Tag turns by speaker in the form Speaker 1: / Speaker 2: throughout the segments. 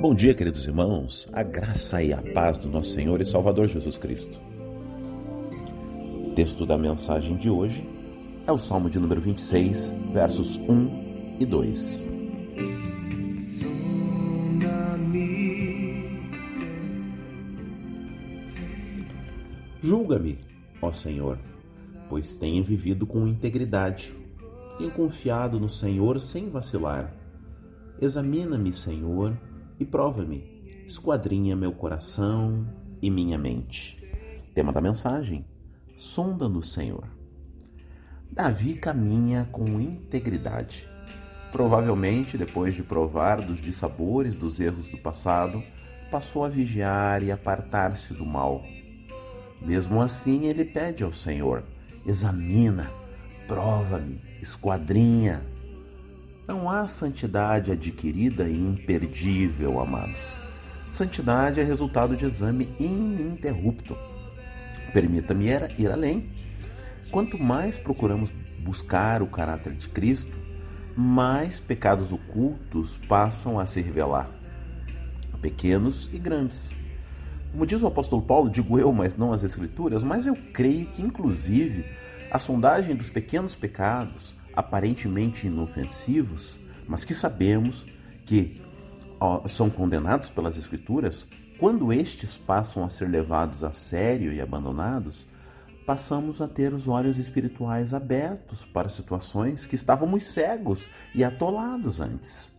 Speaker 1: Bom dia, queridos irmãos, a graça e a paz do nosso Senhor e Salvador Jesus Cristo. O texto da mensagem de hoje é o Salmo de número 26, versos 1 e 2. Julga-me, ó Senhor, pois tenho vivido com integridade, tenho confiado no Senhor sem vacilar. Examina-me, Senhor, e prova-me, esquadrinha meu coração e minha mente. Tema da mensagem: Sonda no Senhor. Davi caminha com integridade. Provavelmente, depois de provar dos dissabores dos erros do passado, passou a vigiar e apartar-se do mal. Mesmo assim, ele pede ao Senhor: examina, prova-me, esquadrinha, não há santidade adquirida e imperdível, amados. Santidade é resultado de exame ininterrupto. Permita-me ir além. Quanto mais procuramos buscar o caráter de Cristo, mais pecados ocultos passam a se revelar, pequenos e grandes. Como diz o apóstolo Paulo, digo eu, mas não as Escrituras, mas eu creio que, inclusive, a sondagem dos pequenos pecados aparentemente inofensivos, mas que sabemos que são condenados pelas Escrituras, quando estes passam a ser levados a sério e abandonados, passamos a ter os olhos espirituais abertos para situações que estávamos cegos e atolados antes.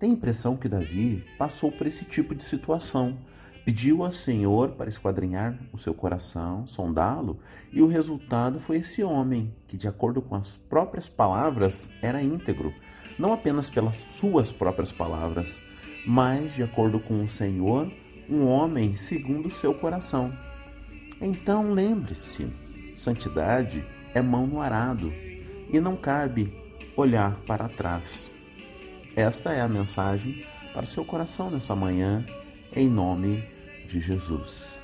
Speaker 1: Tem a impressão que Davi passou por esse tipo de situação Pediu ao Senhor para esquadrinhar o seu coração, sondá-lo, e o resultado foi esse homem, que, de acordo com as próprias palavras, era íntegro, não apenas pelas suas próprias palavras, mas, de acordo com o Senhor, um homem segundo o seu coração. Então lembre-se: santidade é mão no arado e não cabe olhar para trás. Esta é a mensagem para o seu coração nessa manhã, em nome de Jesus.